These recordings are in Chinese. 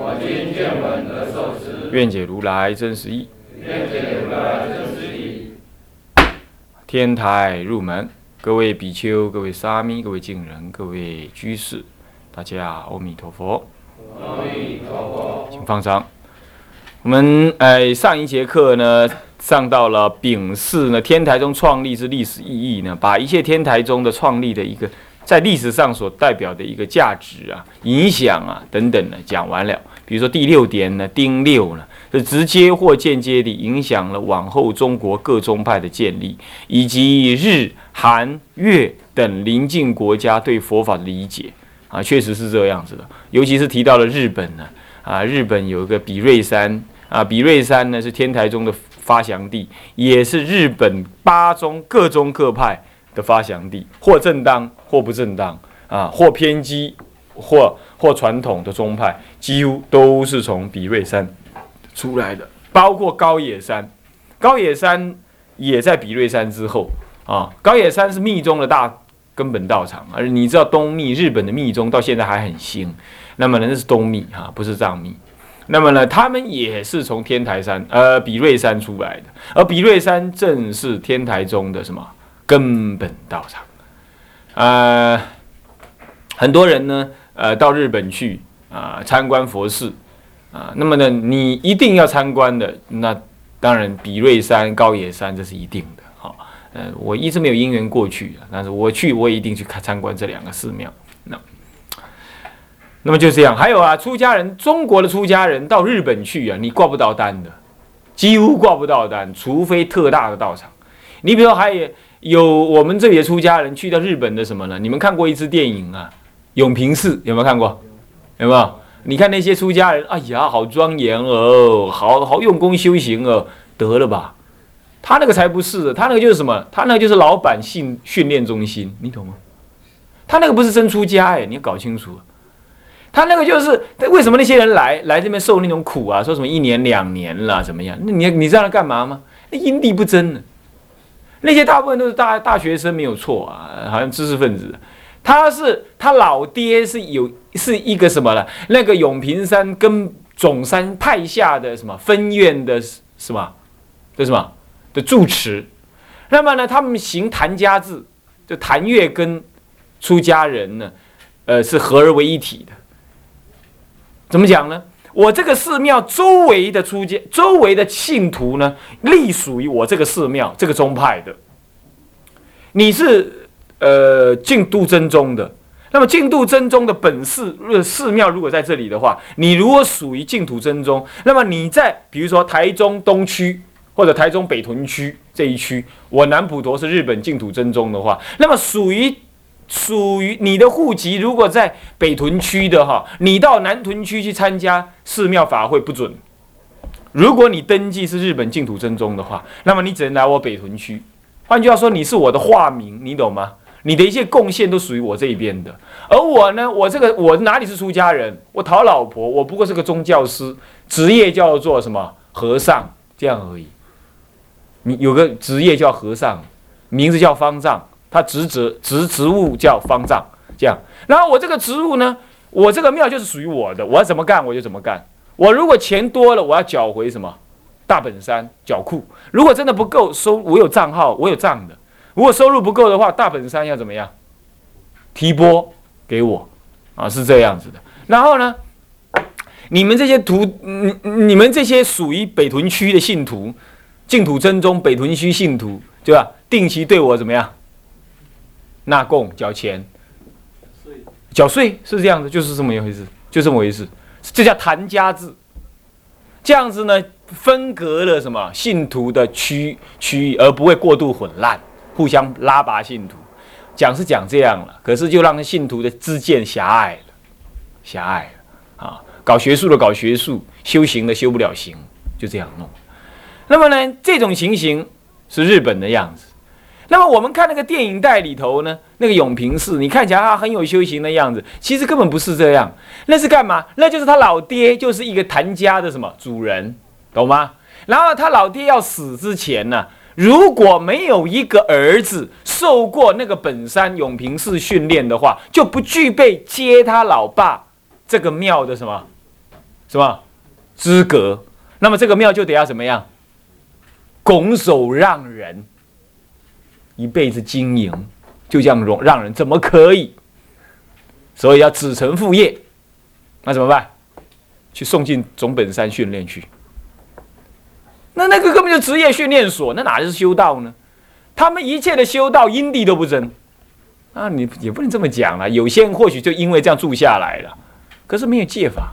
我今见闻得受持，愿解如来真实义。愿解如来真实义。天台入门，各位比丘、各位沙弥、各位敬人、各位居士，大家阿弥陀佛，阿弥陀佛。请放上。我们呃上一节课呢，上到了丙巳呢，天台宗创立之历史意义呢，把一切天台宗的创立的一个在历史上所代表的一个价值啊、影响啊等等呢讲完了。比如说第六点呢，丁六呢，是直接或间接地影响了往后中国各宗派的建立，以及日、韩、越等邻近国家对佛法的理解啊，确实是这样子的。尤其是提到了日本呢。啊，日本有一个比瑞山啊，比瑞山呢是天台宗的发祥地，也是日本八宗各宗各派的发祥地，或正当或不正当啊，或偏激或或传统的宗派，几乎都是从比瑞山出来的，包括高野山，高野山也在比瑞山之后啊，高野山是密宗的大根本道场，而你知道东密日本的密宗到现在还很兴。那么呢，那是东密哈，不是藏密。那么呢，他们也是从天台山，呃，比瑞山出来的。而比瑞山正是天台宗的什么根本道场？呃，很多人呢，呃，到日本去啊，参观佛寺啊。那么呢，你一定要参观的，那当然比瑞山、高野山这是一定的。好，呃，我一直没有因缘过去，但是我去，我也一定去看参观这两个寺庙。那。那么就这样，还有啊，出家人，中国的出家人到日本去啊，你挂不到单的，几乎挂不到单，除非特大的道场。你比如说，还有有我们这里的出家人去到日本的什么呢？你们看过一支电影啊，《永平寺》有没有看过？有没有？你看那些出家人，哎呀，好庄严哦，好好用功修行哦，得了吧？他那个才不是，他那个就是什么？他那个就是老板训训练中心，你懂吗？他那个不是真出家哎，你要搞清楚。他那个就是为什么那些人来来这边受那种苦啊？说什么一年两年了怎么样？那你你知道他干嘛吗？那因地不争呢。那些大部分都是大大学生没有错啊，好像知识分子。他是他老爹是有是一个什么了？那个永平山跟总山派下的什么分院的什么的什么的住持。那么呢，他们行谭家制，就谭月跟出家人呢，呃，是合而为一体的。怎么讲呢？我这个寺庙周围的出家、周围的信徒呢，隶属于我这个寺庙这个宗派的。你是呃净度真宗的，那么净度真宗的本寺寺庙如果在这里的话，你如果属于净土真宗，那么你在比如说台中东区或者台中北屯区这一区，我南普陀是日本净土真宗的话，那么属于。属于你的户籍，如果在北屯区的哈，你到南屯区去参加寺庙法会不准。如果你登记是日本净土真宗的话，那么你只能来我北屯区。换句话说，你是我的化名，你懂吗？你的一切贡献都属于我这一边的。而我呢，我这个我哪里是出家人？我讨老婆，我不过是个宗教师，职业叫做什么和尚这样而已。你有个职业叫和尚，名字叫方丈。他职责职职务叫方丈，这样。然后我这个职务呢，我这个庙就是属于我的，我要怎么干我就怎么干。我如果钱多了，我要缴回什么大本山缴库；如果真的不够收，我有账号，我有账的。如果收入不够的话，大本山要怎么样提拨给我啊？是这样子的。然后呢，你们这些徒，你你们这些属于北屯区的信徒，净土真宗北屯区信徒，对吧？定期对我怎么样？纳贡交钱，缴税是这样子，就是这么一回事，就这么回事，这叫谭家制。这样子呢，分隔了什么信徒的区区域，而不会过度混乱，互相拉拔信徒。讲是讲这样了，可是就让信徒的知见狭隘了，狭隘了啊。搞学术的搞学术，修行的修不了行，就这样弄。那么呢，这种情形是日本的样子。那么我们看那个电影带里头呢，那个永平寺，你看起来他很有修行的样子，其实根本不是这样。那是干嘛？那就是他老爹就是一个谭家的什么主人，懂吗？然后他老爹要死之前呢，如果没有一个儿子受过那个本山永平寺训练的话，就不具备接他老爸这个庙的什么什么资格。那么这个庙就得要怎么样？拱手让人。一辈子经营，就这样容让人怎么可以？所以要子承父业，那怎么办？去送进总本山训练去。那那个根本就职业训练所，那哪是修道呢？他们一切的修道因地都不争。啊，你也不能这么讲了。有些人或许就因为这样住下来了，可是没有戒法，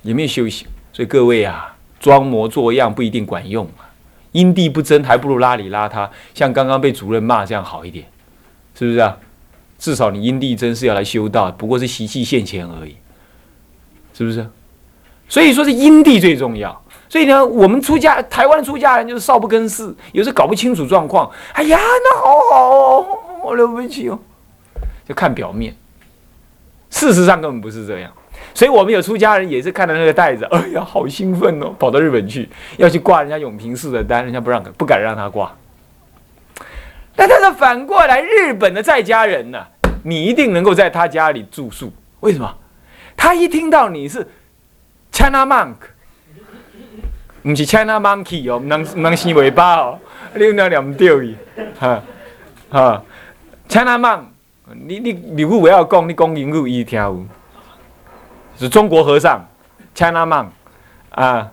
也没有修行。所以各位啊，装模作样不一定管用。因地不争，还不如邋里邋遢，像刚刚被主任骂这样好一点，是不是啊？至少你因地争是要来修道，不过是习气现前而已，是不是？所以说是因地最重要。所以呢，我们出家，台湾出家人就是少不更事，有时搞不清楚状况。哎呀，那好好哦，我了不起哦，就看表面，事实上根本不是这样。所以我们有出家人也是看到那个袋子，哎呀，好兴奋哦，跑到日本去要去挂人家永平寺的单，人家不让，不敢让他挂。但他是反过来，日本的在家人呢，你一定能够在他家里住宿。为什么？他一听到你是 China Monk，不是 China Monkey 哦，不能不能伸尾巴哦，你那两唔对，哈哈，China Monk，你你如果不要讲，你讲英语伊听有。是中国和尚，China Monk，啊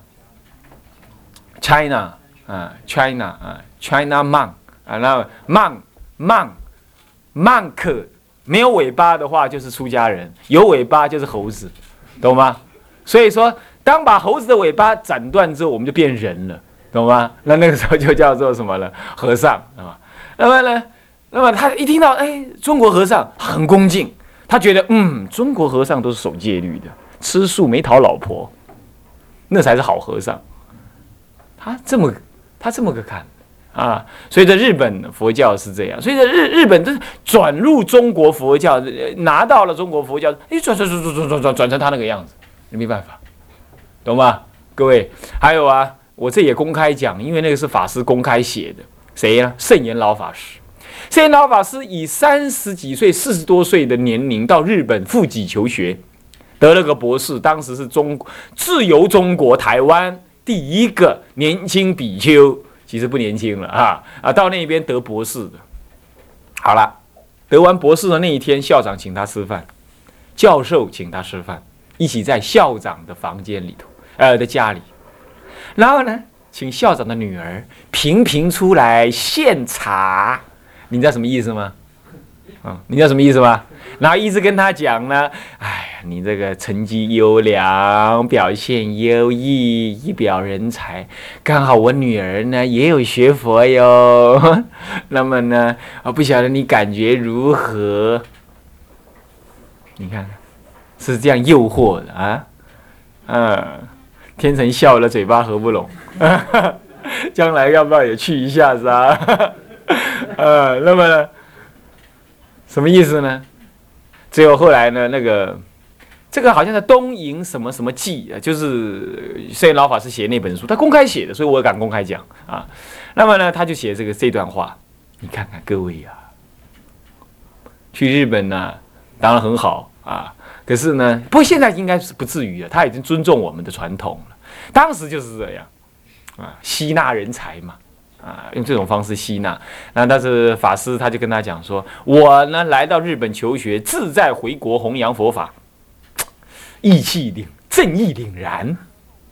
，China，啊，China，啊，China Monk，啊，那 Monk，Monk，Monk，没有尾巴的话就是出家人，有尾巴就是猴子，懂吗？所以说，当把猴子的尾巴斩断之后，我们就变人了，懂吗？那那个时候就叫做什么了？和尚，啊，那么呢？那么他一听到，哎，中国和尚很恭敬。他觉得，嗯，中国和尚都是守戒律的，吃素没讨老婆，那才是好和尚。他这么，他这么个看啊。所以在日本佛教是这样，所以在日日本这转入中国佛教，拿到了中国佛教，哎，转转转转转转转成他那个样子，没办法，懂吗？各位，还有啊，我这也公开讲，因为那个是法师公开写的，谁呀？圣严老法师。圣严老法师以三十几岁、四十多岁的年龄到日本赴己求学，得了个博士。当时是中自由中国台湾第一个年轻比丘，其实不年轻了啊啊！到那边得博士的。好了，得完博士的那一天，校长请他吃饭，教授请他吃饭，一起在校长的房间里头，呃，的家里。然后呢，请校长的女儿频频出来献茶。你知道什么意思吗？啊，你知道什么意思吗？然后一直跟他讲呢，哎呀，你这个成绩优良，表现优异，一表人才，刚好我女儿呢也有学佛哟。那么呢，啊，不晓得你感觉如何？你看，是这样诱惑的啊？嗯，天成笑了，嘴巴合不拢，将来要不要也去一下子啊？呃，那么什么意思呢？只有后来呢，那个这个好像在东瀛什么什么记啊，就是摄影老法师写那本书，他公开写的，所以我敢公开讲啊。那么呢，他就写这个这段话，你看看各位呀，去日本呢，当然很好啊，可是呢，不过现在应该是不至于了，他已经尊重我们的传统了。当时就是这样啊，吸纳人才嘛。啊，用这种方式吸纳，那但是法师他就跟他讲说，我呢来到日本求学，自在回国弘扬佛法，义气凛，正义凛然，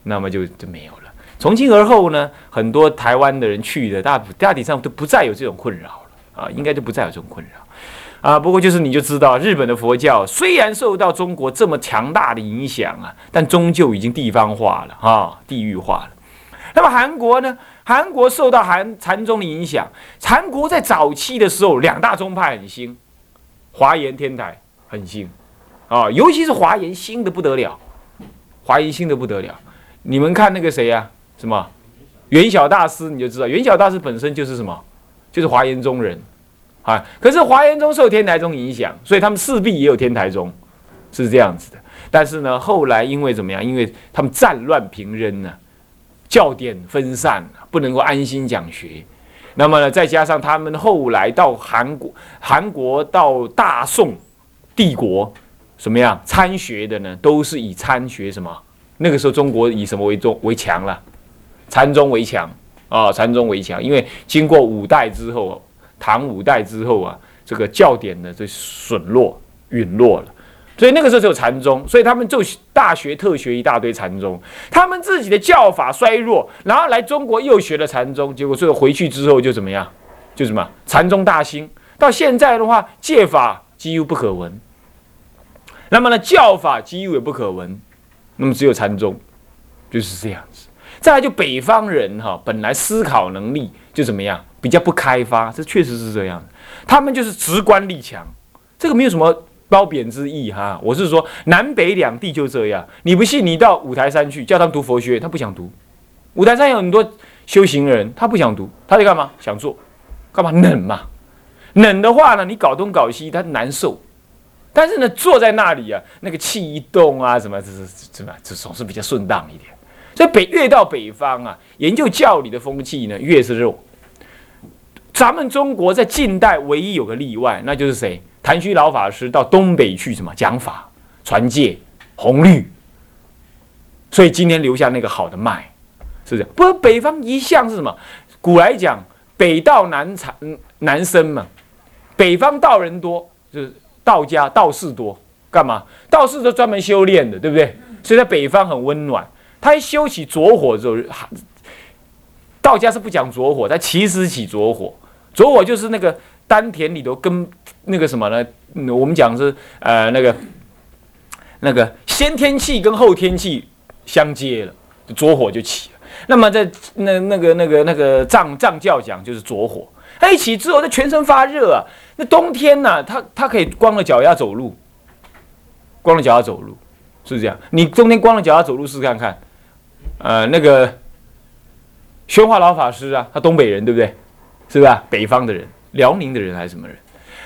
那么就就没有了。从今而后呢，很多台湾的人去的大大体上都不再有这种困扰了啊，应该就不再有这种困扰啊。不过就是你就知道，日本的佛教虽然受到中国这么强大的影响啊，但终究已经地方化了啊，地域化了。那么韩国呢？韩国受到韩禅宗的影响，韩国在早期的时候，两大宗派很兴，华严天台很兴，啊，尤其是华严兴的不得了，华严兴的不得了。你们看那个谁呀？什么元晓大师，你就知道元晓大师本身就是什么，就是华严宗人啊。可是华严宗受天台宗影响，所以他们势必也有天台宗，是这样子的。但是呢，后来因为怎么样？因为他们战乱频仍呢，教典分散，不能够安心讲学。那么呢，再加上他们后来到韩国，韩国到大宋帝国，什么样参学的呢？都是以参学什么？那个时候中国以什么为中为强了？禅宗为强啊，禅宗为强。因为经过五代之后，唐五代之后啊，这个教典呢就损落陨落了。所以那个时候只有禅宗，所以他们就大学特学一大堆禅宗，他们自己的教法衰弱，然后来中国又学了禅宗，结果最后回去之后就怎么样？就什么禅宗大兴，到现在的话，戒法几乎不可闻，那么呢，教法几乎也不可闻，那么只有禅宗，就是这样子。再来就北方人哈，本来思考能力就怎么样，比较不开发，这确实是这样他们就是直观力强，这个没有什么。褒贬之意哈，我是说南北两地就这样。你不信，你到五台山去，叫他们读佛学，他不想读。五台山有很多修行人，他不想读，他在干嘛？想做，干嘛？冷嘛。冷的话呢，你搞东搞西，他难受。但是呢，坐在那里啊，那个气一动啊，什么，这是怎么，这总是比较顺当一点。所以北越到北方啊，研究教理的风气呢，越是弱。咱们中国在近代唯一有个例外，那就是谁？谭虚老法师到东北去什么讲法、传戒、弘律，所以今天留下那个好的脉，是不是？不，北方一向是什么？古来讲，北道南产南生嘛，北方道人多，就是道家道士多，干嘛？道士都专门修炼的，对不对？所以在北方很温暖。他一修起着火之后，道家是不讲着火，他其实起着火，着火就是那个。丹田里头跟那个什么呢？我们讲是呃那个那个先天气跟后天气相接了，着火就起了。那么在那那个那个那个藏藏教讲就是着火，它一起之后，它全身发热啊。那冬天呢，它它可以光着脚丫走路，光着脚丫走路，是不是这样？你冬天光着脚丫走路试试看看。呃，那个宣化老法师啊，他东北人对不对？是不是北方的人？辽宁的人还是什么人？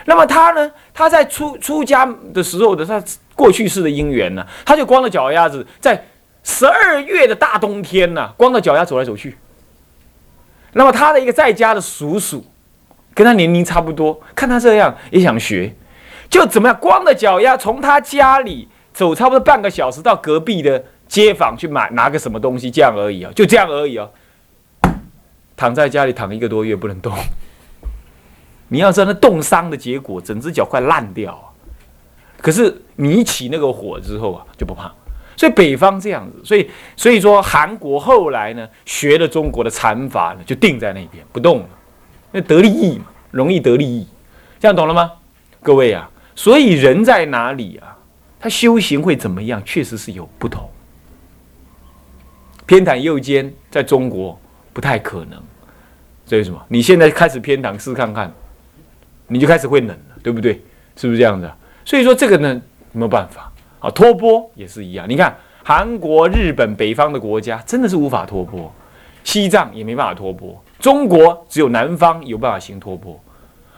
那么他呢？他在出出家的时候的他过去式的因缘呢？他就光着脚丫子，在十二月的大冬天呢，光着脚丫走来走去。那么他的一个在家的叔叔，跟他年龄差不多，看他这样也想学，就怎么样？光着脚丫从他家里走差不多半个小时到隔壁的街坊去买拿个什么东西，这样而已啊，就这样而已啊。躺在家里躺一个多月不能动。你要知道，那冻伤的结果，整只脚快烂掉啊！可是你起那个火之后啊，就不怕。所以北方这样子，所以所以说韩国后来呢，学了中国的禅法呢，就定在那边不动了，那得利益嘛，容易得利益，这样懂了吗？各位啊，所以人在哪里啊，他修行会怎么样，确实是有不同。偏袒右肩，在中国不太可能。所以什么？你现在开始偏袒，试看看。你就开始会冷了，对不对？是不是这样子？所以说这个呢，没有办法啊。托钵也是一样，你看韩国、日本北方的国家真的是无法托钵，西藏也没办法托钵，中国只有南方有办法行托钵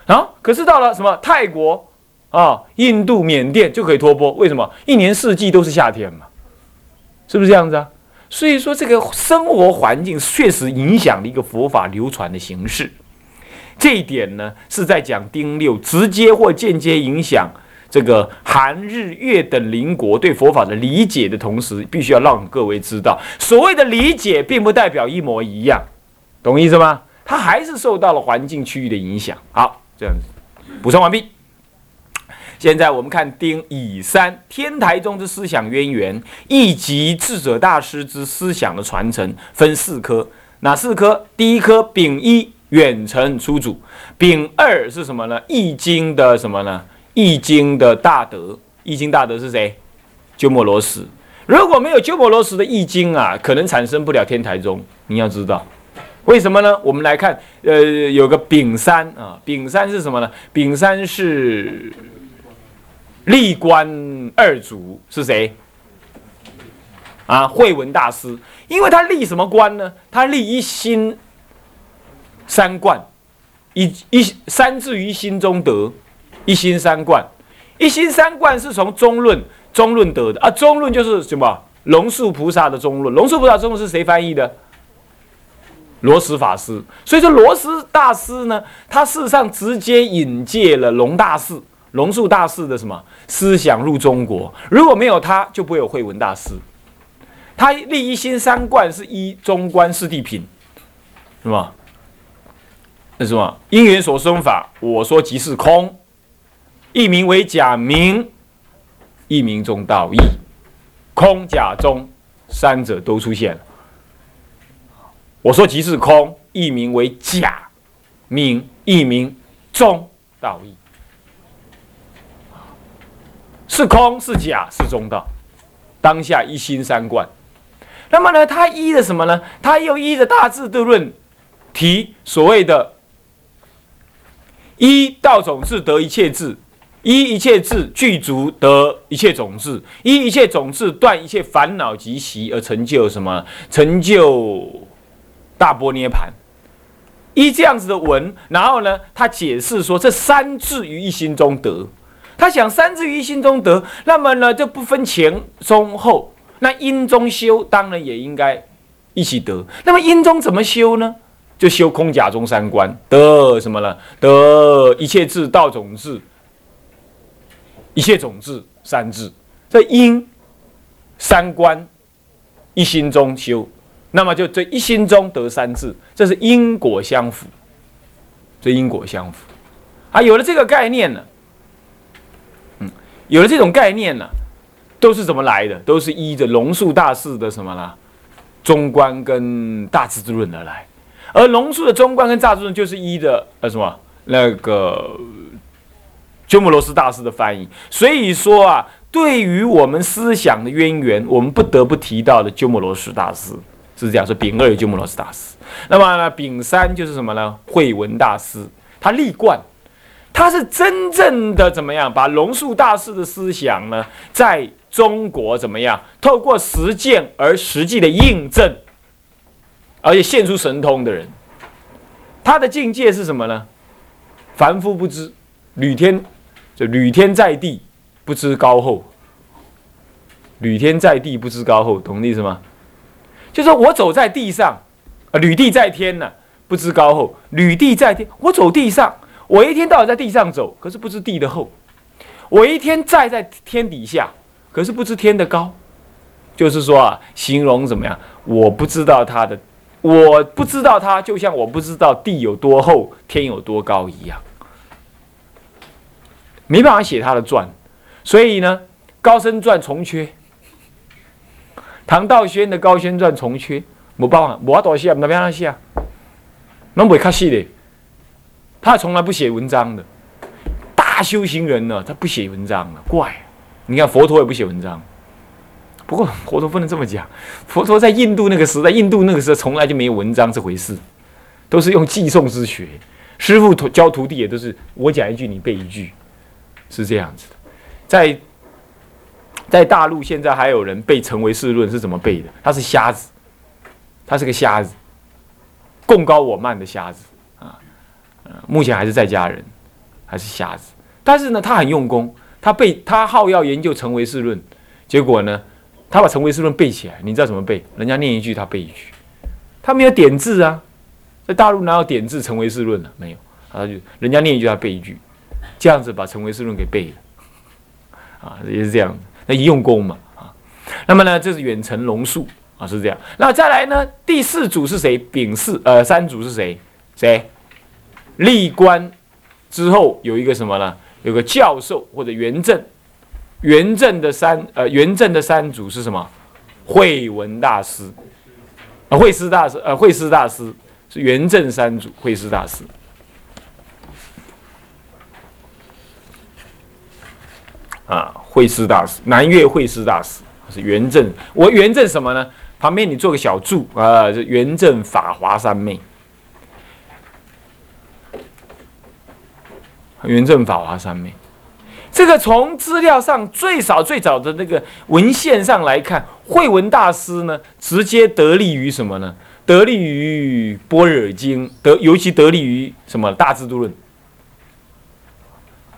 啊。可是到了什么泰国啊、印度、缅甸就可以托钵，为什么？一年四季都是夏天嘛，是不是这样子啊？所以说这个生活环境确实影响了一个佛法流传的形式。这一点呢，是在讲丁六直接或间接影响这个韩日越等邻国对佛法的理解的同时，必须要让各位知道，所谓的理解并不代表一模一样，懂意思吗？它还是受到了环境区域的影响。好，这样子补充完毕。现在我们看丁乙三天台宗之思想渊源，以及智者大师之思想的传承，分四科，哪四科？第一科丙一。远程出主，丙二是什么呢？易经的什么呢？易经的大德，易经大德是谁？鸠摩罗什。如果没有鸠摩罗什的易经啊，可能产生不了天台宗。你要知道，为什么呢？我们来看，呃，有个丙三啊，丙三是什么呢？丙三是历官二祖是谁？啊，慧文大师，因为他立什么官呢？他立一心三观，一一三至于心中得，一心三观，一心三观是从中论中论得的啊。中论就是什么？龙树菩萨的中论。龙树菩萨中论是谁翻译的？罗什法师。所以说，罗什大师呢，他事实上直接引介了龙大士、龙树大士的什么思想入中国。如果没有他，就不会有慧文大师。他立一心三观是一中观四谛品，是吧？那什么因缘所生法，我说即是空，一名为假名，一名中道义，空假中三者都出现了。我说即是空，一名为假名，一名中道义，是空是假是中道，当下一心三观。那么呢，他依的什么呢？他又依着大智度论提所谓的“一道种智得一切智，一一切智具足得一切种智，一一切种智断一切烦恼及习而成就什么？成就大波涅盘。依这样子的文，然后呢，他解释说这三智于一心中得。他想三智于一心中得，那么呢就不分前中后。那因中修当然也应该一起得。那么因中怎么修呢？就修空假中三观，得什么呢？得一切智道种智，一切种智三智。这因三观一心中修，那么就这一心中得三智，这是因果相符。这因果相符啊，有了这个概念呢，嗯，有了这种概念呢。都是怎么来的？都是依着龙树大师的什么呢？中观跟大智之论而来。而龙树的中观跟大智度论就是一的呃什么那个鸠摩罗什大师的翻译。所以说啊，对于我们思想的渊源，我们不得不提到的鸠摩罗什大师是这样说。丙二有鸠摩罗什大师，那么呢，丙三就是什么呢？慧文大师，他立贯，他是真正的怎么样？把龙树大师的思想呢，在中国怎么样？透过实践而实际的印证，而且现出神通的人，他的境界是什么呢？凡夫不知，履天就履天在地，不知高厚。履天在地，不知高厚，懂意思吗？就是我走在地上，啊，履地在天呢，不知高厚。履地在天，我走地上，我一天到晚在地上走，可是不知地的厚。我一天站在天底下。可是不知天的高，就是说啊，形容怎么样？我不知道他的，我不知道它，就像我不知道地有多厚，天有多高一样，没办法写他的传。所以呢，高僧传重缺，唐道宣的高僧传重缺，没办法，没多写，那边那写，那不会看戏的。他从来不写文章的，大修行人呢，他不写文章了，怪。你看佛陀也不写文章，不过佛陀不能这么讲。佛陀在印度那个时代，印度那个时候从来就没有文章这回事，都是用记诵之学。师傅教徒弟也都是我讲一句你背一句，是这样子的。在在大陆现在还有人背《成为世论》是怎么背的？他是瞎子，他是个瞎子，贡高我慢的瞎子啊。目前还是在家人，还是瞎子，但是呢，他很用功。他背他好要研究《成为世论》，结果呢，他把《成为世论》背起来。你知道怎么背？人家念一句，他背一句。他没有点字啊，在大陆哪有点字《成为世论》呢？没有，他就人家念一句，他背一句，这样子把《成为世论》给背了。啊，也是这样，那一用功嘛啊。那么呢，这是远程龙树啊，是这样。那再来呢，第四组是谁？丙四呃，三组是谁？谁？立官之后有一个什么呢？有个教授或者元正，元正的三呃元正的三祖是什么？慧文大师啊，慧师大师呃慧师大师是元正三祖，慧师大师啊，慧师大师南岳慧师大师是元正，我元正什么呢？旁边你做个小注啊，就元正法华三昧。圆正法华三昧，这个从资料上最少最早的那个文献上来看，慧文大师呢，直接得力于什么呢？得力于《般若经》，得尤其得力于什么《大智度论》。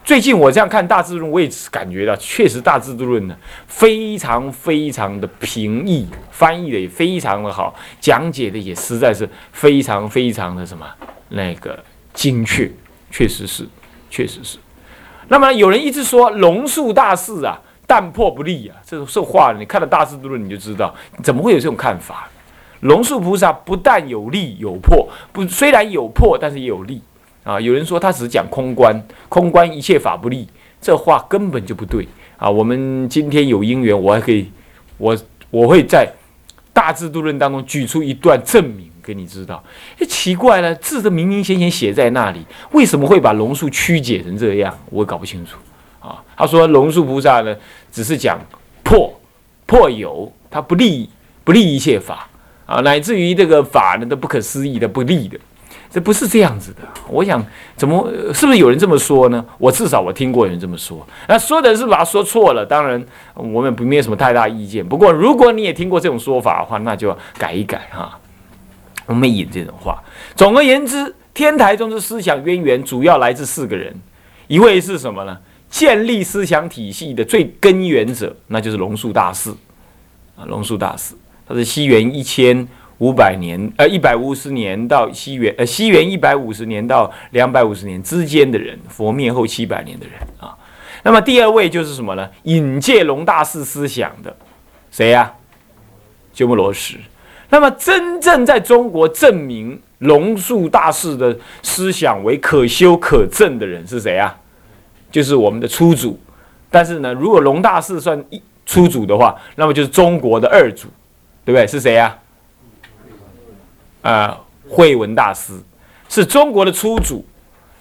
最近我这样看《大智度论》，我也感觉到，确实《大智度论》呢，非常非常的平易，翻译的也非常的好，讲解的也实在是非常非常的什么那个精确，确实是，确实是。那么有人一直说龙树大士啊，但破不立啊，这这话你看了《大智度论》你就知道，怎么会有这种看法？龙树菩萨不但有利有破，不虽然有破，但是也有利啊。有人说他只讲空观，空观一切法不利，这话根本就不对啊。我们今天有因缘，我还可以，我我会在《大智度论》当中举出一段证明给你知道。哎，奇怪了，字都明明显显写在那里，为什么会把龙树曲解成这样？我搞不清楚啊。他说龙树菩萨呢，只是讲破破有，他不立不立一切法。啊，乃至于这个法呢都不可思议的不利的，这不是这样子的。我想，怎么是不是有人这么说呢？我至少我听过有人这么说。那说的是把他说错了，当然我们不没有什么太大意见。不过如果你也听过这种说法的话，那就改一改哈。我们引这种话。总而言之，天台宗的思想渊源主要来自四个人，一位是什么呢？建立思想体系的最根源者，那就是龙树大师啊，龙树大师。他是西元一千五百年，呃，一百五十年到西元，呃，西元一百五十年到两百五十年之间的人，佛灭后七百年的人啊。那么第二位就是什么呢？引介龙大师思想的，谁呀？鸠摩罗什。那么真正在中国证明龙树大师的思想为可修可证的人是谁啊？就是我们的初祖。但是呢，如果龙大师算一初祖的话，那么就是中国的二祖。对不对？是谁呀？啊，慧文大师是中国的初祖，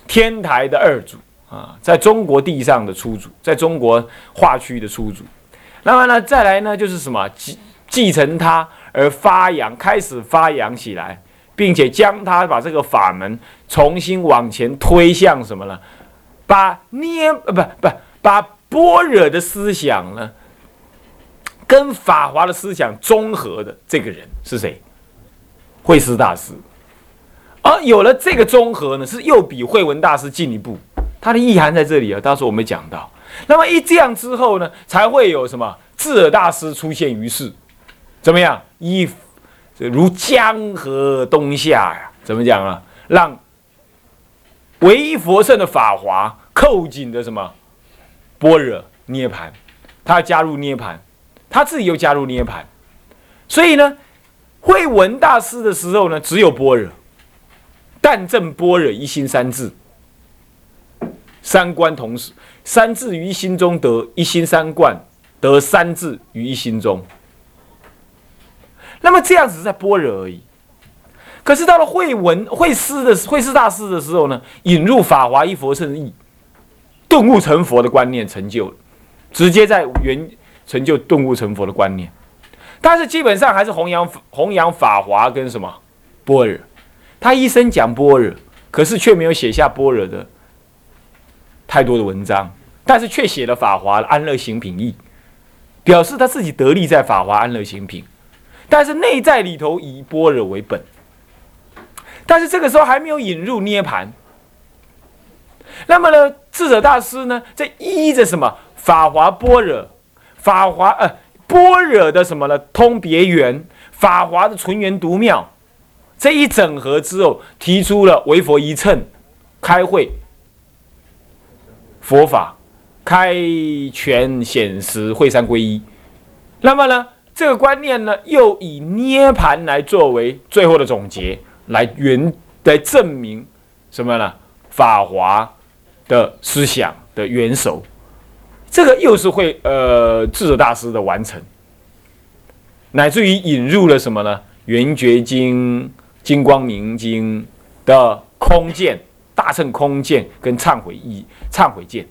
天台的二祖啊，在中国地上的初祖，在中国化区的初祖。那么呢，再来呢，就是什么继继承他而发扬，开始发扬起来，并且将他把这个法门重新往前推向什么呢？把涅呃不不把般若的思想呢？跟法华的思想综合的这个人是谁？慧思大师。而有了这个综合呢，是又比慧文大师进一步。他的意涵在这里啊，当时我们讲到。那么一这样之后呢，才会有什么智尔大师出现于世？怎么样？一如江河东下呀？怎么讲啊？让唯一佛圣的法华扣紧的什么般若涅盘？他要加入涅盘。他自己又加入涅盘，所以呢，慧文大师的时候呢，只有般若，但正般若一心三智，三观同时，三智于一心中得一心三观得三智于一心中。那么这样子在般若而已。可是到了慧文慧师的慧师大师的时候呢，引入法华一佛圣意，顿悟成佛的观念成就，直接在原。成就顿悟成佛的观念，但是基本上还是弘扬弘扬法华跟什么般若。他一生讲般若，可是却没有写下般若的太多的文章，但是却写了法华安乐行品义，表示他自己得力在法华安乐行品，但是内在里头以般若为本。但是这个时候还没有引入涅盘。那么呢，智者大师呢，在依着什么法华般若。法华呃，般若的什么呢？通别圆，法华的纯元独妙，这一整合之后，提出了为佛一乘，开会佛法，开权显实，会三归一。那么呢，这个观念呢，又以涅盘来作为最后的总结，来原来证明什么呢？法华的思想的元首。这个又是会呃智者大师的完成，乃至于引入了什么呢？圆觉经、金光明经的空见、大乘空见跟忏悔意、忏悔见，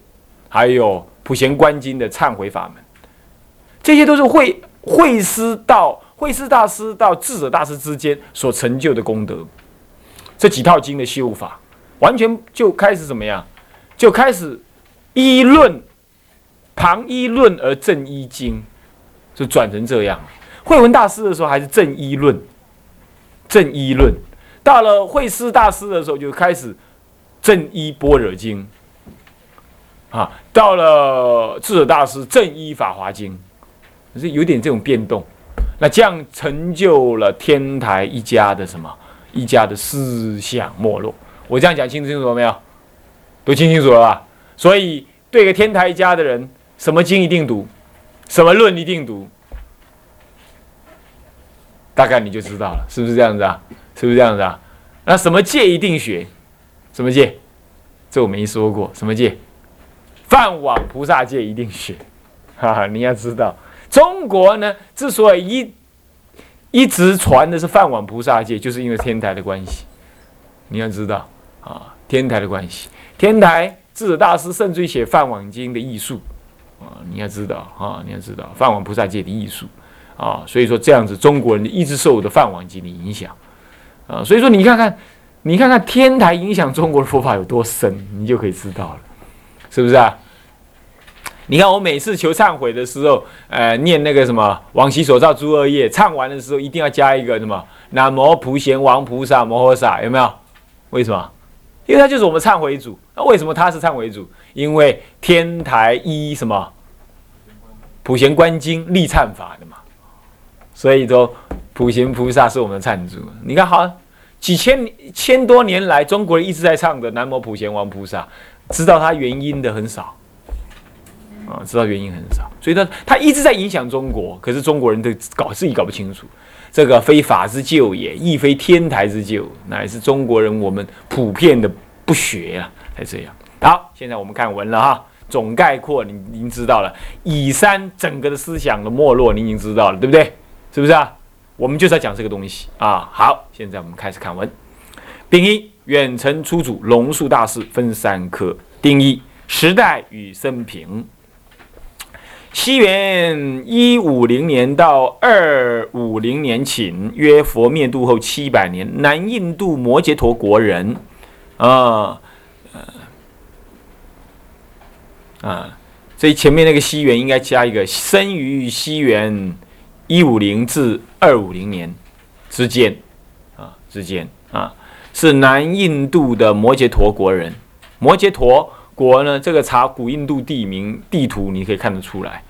还有普贤观经的忏悔法门，这些都是会慧师到慧师大师到智者大师之间所成就的功德。这几套经的修法，完全就开始怎么样？就开始议论。旁依论而正依经，就转成这样。慧文大师的时候还是正依论，正依论。到了慧师大师的时候，就开始正依般若经。啊，到了智者大师正依法华经，是有点这种变动。那这样成就了天台一家的什么？一家的思想没落。我这样讲清清楚了没有？都清清楚了吧？所以对个天台一家的人，什么经一定读，什么论一定读，大概你就知道了，是不是这样子啊？是不是这样子啊？那什么戒一定学？什么戒？这我没说过。什么戒？饭碗菩萨戒一定学。哈哈，你要知道。中国呢，之所以一一直传的是饭碗菩萨戒，就是因为天台的关系。你要知道啊，天台的关系，天台智者大师甚至于写饭碗经的艺术啊，你要知道啊，你要知道饭碗菩萨戒的艺术啊，所以说这样子，中国人一直受的饭碗经的影响啊，所以说你看看，你看看天台影响中国的佛法有多深，你就可以知道了，是不是啊？你看我每次求忏悔的时候，呃，念那个什么往昔所造诸恶业，唱完的时候一定要加一个什么南无普贤王菩萨摩诃萨，有没有？为什么？因为他就是我们忏悔主。那为什么他是忏悔主？因为天台一什么普贤观经立忏法的嘛，所以说普贤菩萨是我们的忏主。你看好几千千多年来，中国人一直在唱的南无普贤王菩萨，知道他原因的很少。啊，知道原因很少，所以他他一直在影响中国，可是中国人都搞自己搞不清楚，这个非法之救也，亦非天台之救，乃是中国人我们普遍的不学啊，才这样。好，现在我们看文了哈，总概括你已经知道了，以三整个的思想的没落，你已经知道了，对不对？是不是啊？我们就是要讲这个东西啊。好，现在我们开始看文。丙一，远程出主龙树大师分三科，定义时代与生平。西元一五零年到二五零年寝，约佛灭度后七百年，南印度摩羯陀国人，啊，啊，所以前面那个西元应该加一个，生于西元一五零至二五零年之间，啊，之间啊，是南印度的摩羯陀国人，摩羯陀。国呢？这个查古印度地名地图，你可以看得出来